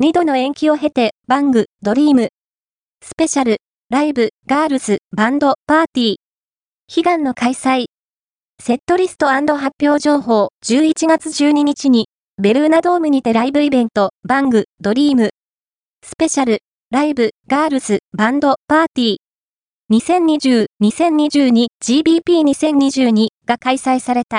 2度の延期を経て、 BanG、Dream、Special、Live、Girls、Band、Party、悲願の開催。セットリスト発表情報、11月12日に、ベルーナドームにてライブイベント、 BanG、Dream、Special、Live、Girls、Band、Party、2020-2022GBP2022 が開催された。